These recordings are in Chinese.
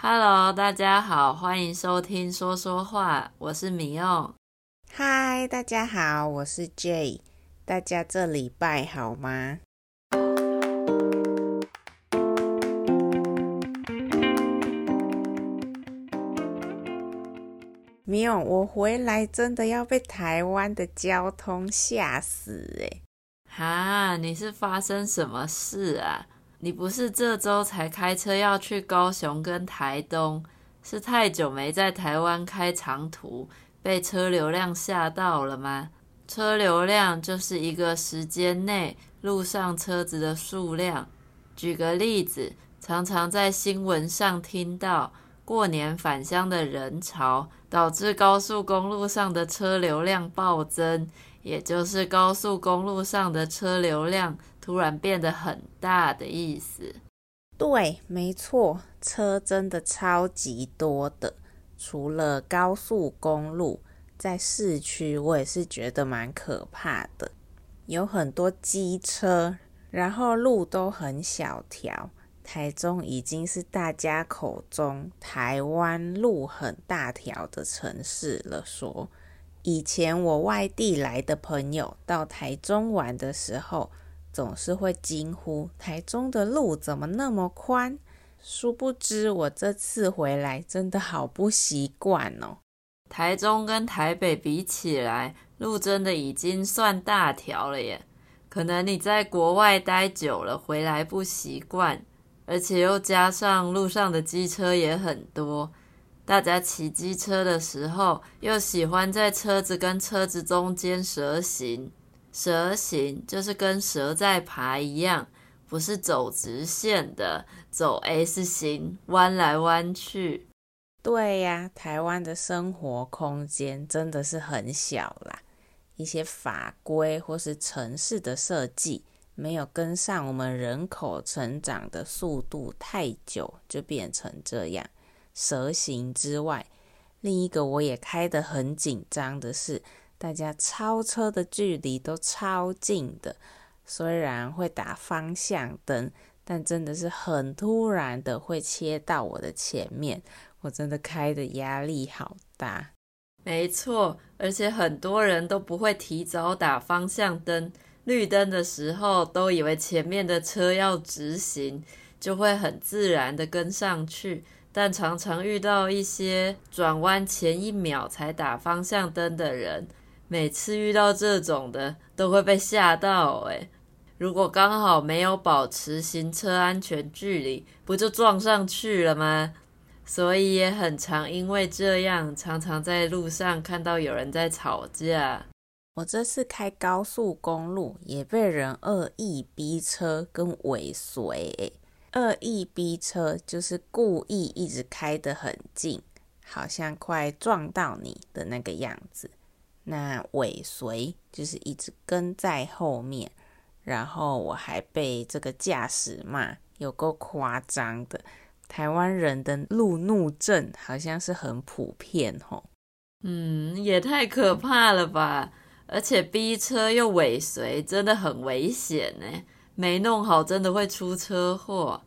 Hello，大家好，欢迎收听说说话，我是米欧。Hi，大家好，我是 Jay。大家这礼拜好吗？米欧，我回来真的要被台湾的交通吓死诶。哈，你是发生什么事啊？你不是这周才开车要去高雄跟台东，是太久没在台湾开长途，被车流量吓到了吗？车流量就是一个时间内路上车子的数量。举个例子，常常在新闻上听到过年返乡的人潮，导致高速公路上的车流量暴增，也就是高速公路上的车流量。突然变得很大的意思。对，没错，车真的超级多的。除了高速公路，在市区我也是觉得蛮可怕的，有很多机车，然后路都很小条。台中已经是大家口中台湾路很大条的城市了。说以前我外地来的朋友到台中玩的时候，总是会惊呼：“台中的路怎么那么宽？”殊不知，我这次回来真的好不习惯哦。台中跟台北比起来，路真的已经算大条了耶。可能你在国外待久了，回来不习惯，而且又加上路上的机车也很多，大家骑机车的时候又喜欢在车子跟车子中间蛇行。蛇形就是跟蛇在爬一样，不是走直线的，走 S 型，弯来弯去。对呀，台湾的生活空间真的是很小啦，一些法规或是城市的设计没有跟上我们人口成长的速度太久，就变成这样。蛇形之外，另一个我也开得很紧张的是。大家超车的距离都超近的，虽然会打方向灯，但真的是很突然的会切到我的前面，我真的开的压力好大。没错，而且很多人都不会提早打方向灯，绿灯的时候都以为前面的车要直行，就会很自然的跟上去，但常常遇到一些转弯前一秒才打方向灯的人。每次遇到这种的，都会被吓到诶。如果刚好没有保持行车安全距离，不就撞上去了吗？所以也很常因为这样，常常在路上看到有人在吵架。我这次开高速公路，也被人恶意逼车跟尾随。恶意逼车就是故意一直开得很近，好像快撞到你的那个样子。那尾随就是一直跟在后面，然后我还被这个驾驶骂，有够夸张的。台湾人的路怒症好像是很普遍吼。嗯，也太可怕了吧！而且逼车又尾随，真的很危险呢。没弄好，真的会出车祸。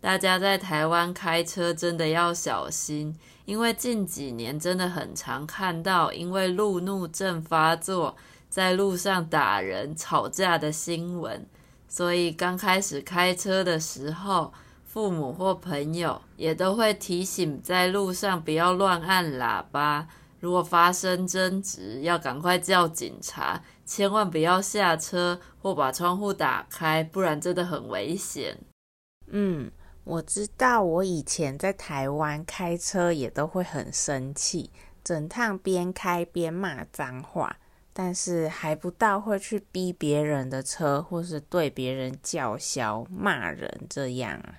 大家在台湾开车真的要小心，因为近几年真的很常看到因为路怒症发作，在路上打人、吵架的新闻。所以刚开始开车的时候，父母或朋友也都会提醒在路上不要乱按喇叭。如果发生争执，要赶快叫警察，千万不要下车或把窗户打开，不然真的很危险。嗯。我知道，我以前在台湾开车也都会很生气，整趟边开边骂脏话，但是还不到会去逼别人的车，或是对别人叫嚣骂人这样啊。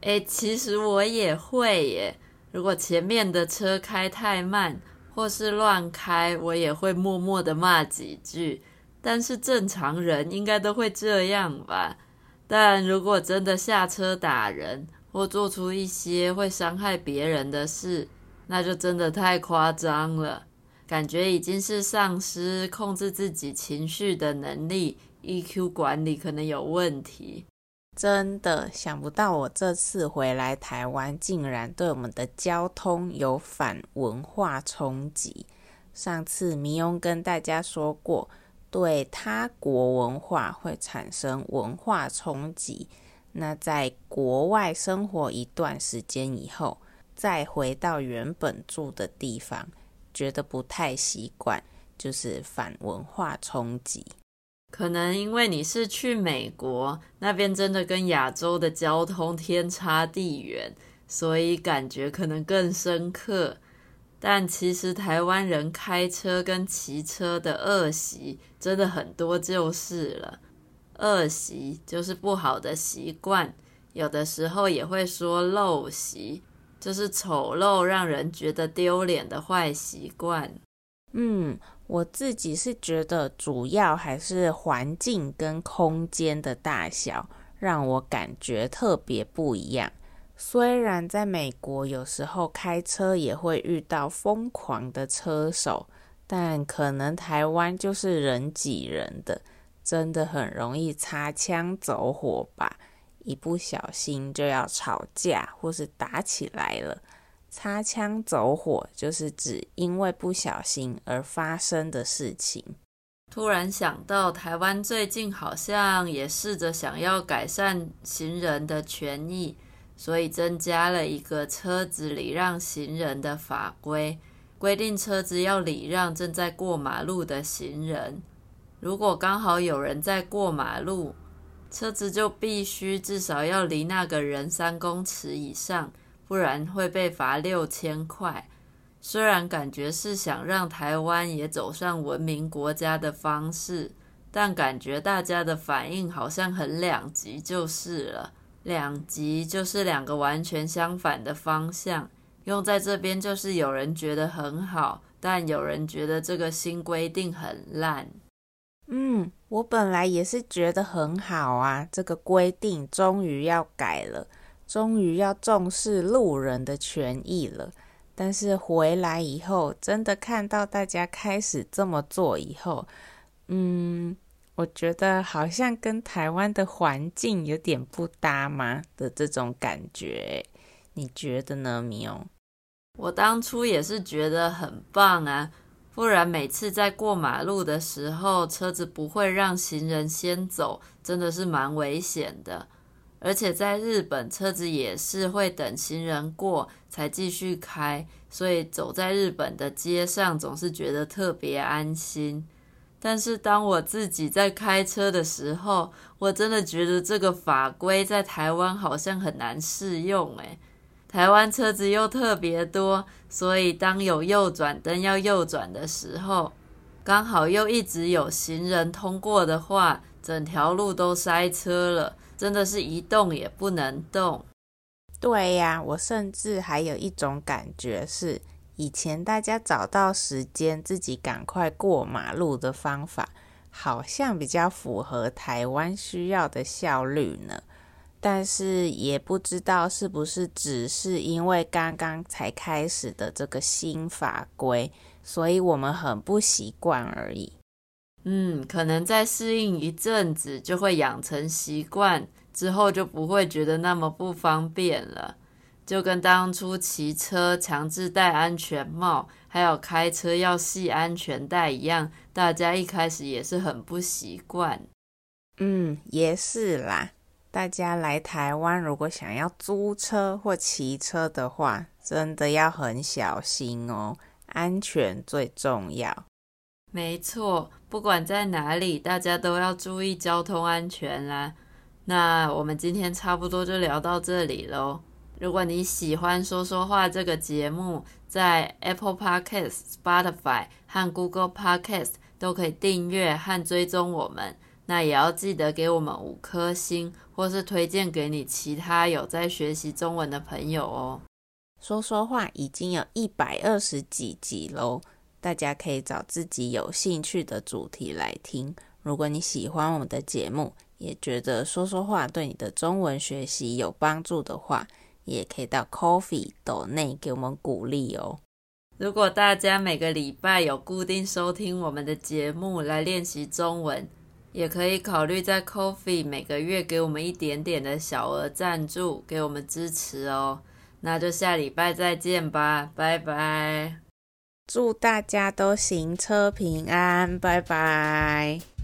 诶，其实我也会耶，如果前面的车开太慢，或是乱开，我也会默默的骂几句。但是正常人应该都会这样吧。但如果真的下车打人，或做出一些会伤害别人的事，那就真的太夸张了，感觉已经是丧失控制自己情绪的能力，EQ 管理可能有问题。真的想不到，我这次回来台湾，竟然对我们的交通有反文化冲击。上次迷翁跟大家说过，对他国文化会产生文化冲击。那在国外生活一段时间以后，再回到原本住的地方，觉得不太习惯，就是反文化冲击。可能因为你是去美国那边，真的跟亚洲的交通天差地远，所以感觉可能更深刻。但其实台湾人开车跟骑车的恶习真的很多，就是了。恶习就是不好的习惯，有的时候也会说陋习，就是丑陋、让人觉得丢脸的坏习惯。嗯。我自己是觉得，主要还是环境跟空间的大小让我感觉特别不一样。虽然在美国有时候开车也会遇到疯狂的车手，但可能台湾就是人挤人的，真的很容易擦枪走火吧，一不小心就要吵架或是打起来了。擦枪走火就是指因为不小心而发生的事情。突然想到，台湾最近好像也试着想要改善行人的权益，所以增加了一个车子礼让行人的法规，规定车子要礼让正在过马路的行人。如果刚好有人在过马路，车子就必须至少要离那个人三公尺以上。不然会被罚六千块。虽然感觉是想让台湾也走上文明国家的方式，但感觉大家的反应好像很两极，就是了。两极就是两个完全相反的方向。用在这边就是有人觉得很好，但有人觉得这个新规定很烂。嗯，我本来也是觉得很好啊，这个规定终于要改了。终于要重视路人的权益了，但是回来以后，真的看到大家开始这么做以后，嗯，我觉得好像跟台湾的环境有点不搭吗的这种感觉，你觉得呢，米欧？我当初也是觉得很棒啊，不然每次在过马路的时候，车子不会让行人先走，真的是蛮危险的。而且在日本，车子也是会等行人过才继续开，所以走在日本的街上总是觉得特别安心。但是当我自己在开车的时候，我真的觉得这个法规在台湾好像很难适用诶。台湾车子又特别多，所以当有右转灯要右转的时候，刚好又一直有行人通过的话，整条路都塞车了。真的是一动也不能动。对呀，我甚至还有一种感觉是，以前大家找到时间自己赶快过马路的方法，好像比较符合台湾需要的效率呢。但是也不知道是不是只是因为刚刚才开始的这个新法规，所以我们很不习惯而已。嗯，可能再适应一阵子，就会养成习惯，之后就不会觉得那么不方便了。就跟当初骑车强制戴安全帽，还有开车要系安全带一样，大家一开始也是很不习惯。嗯，也是啦。大家来台湾，如果想要租车或骑车的话，真的要很小心哦，安全最重要。没错，不管在哪里，大家都要注意交通安全啦。那我们今天差不多就聊到这里喽。如果你喜欢说说话这个节目，在 Apple Podcast、Spotify 和 Google Podcast 都可以订阅和追踪我们。那也要记得给我们五颗星，或是推荐给你其他有在学习中文的朋友哦。说说话已经有一百二十几集喽。大家可以找自己有兴趣的主题来听。如果你喜欢我们的节目，也觉得说说话对你的中文学习有帮助的话，也可以到 Coffee 斗内给我们鼓励哦。如果大家每个礼拜有固定收听我们的节目来练习中文，也可以考虑在 Coffee 每个月给我们一点点的小额赞助，给我们支持哦。那就下礼拜再见吧，拜拜！祝大家都行车平安，拜拜！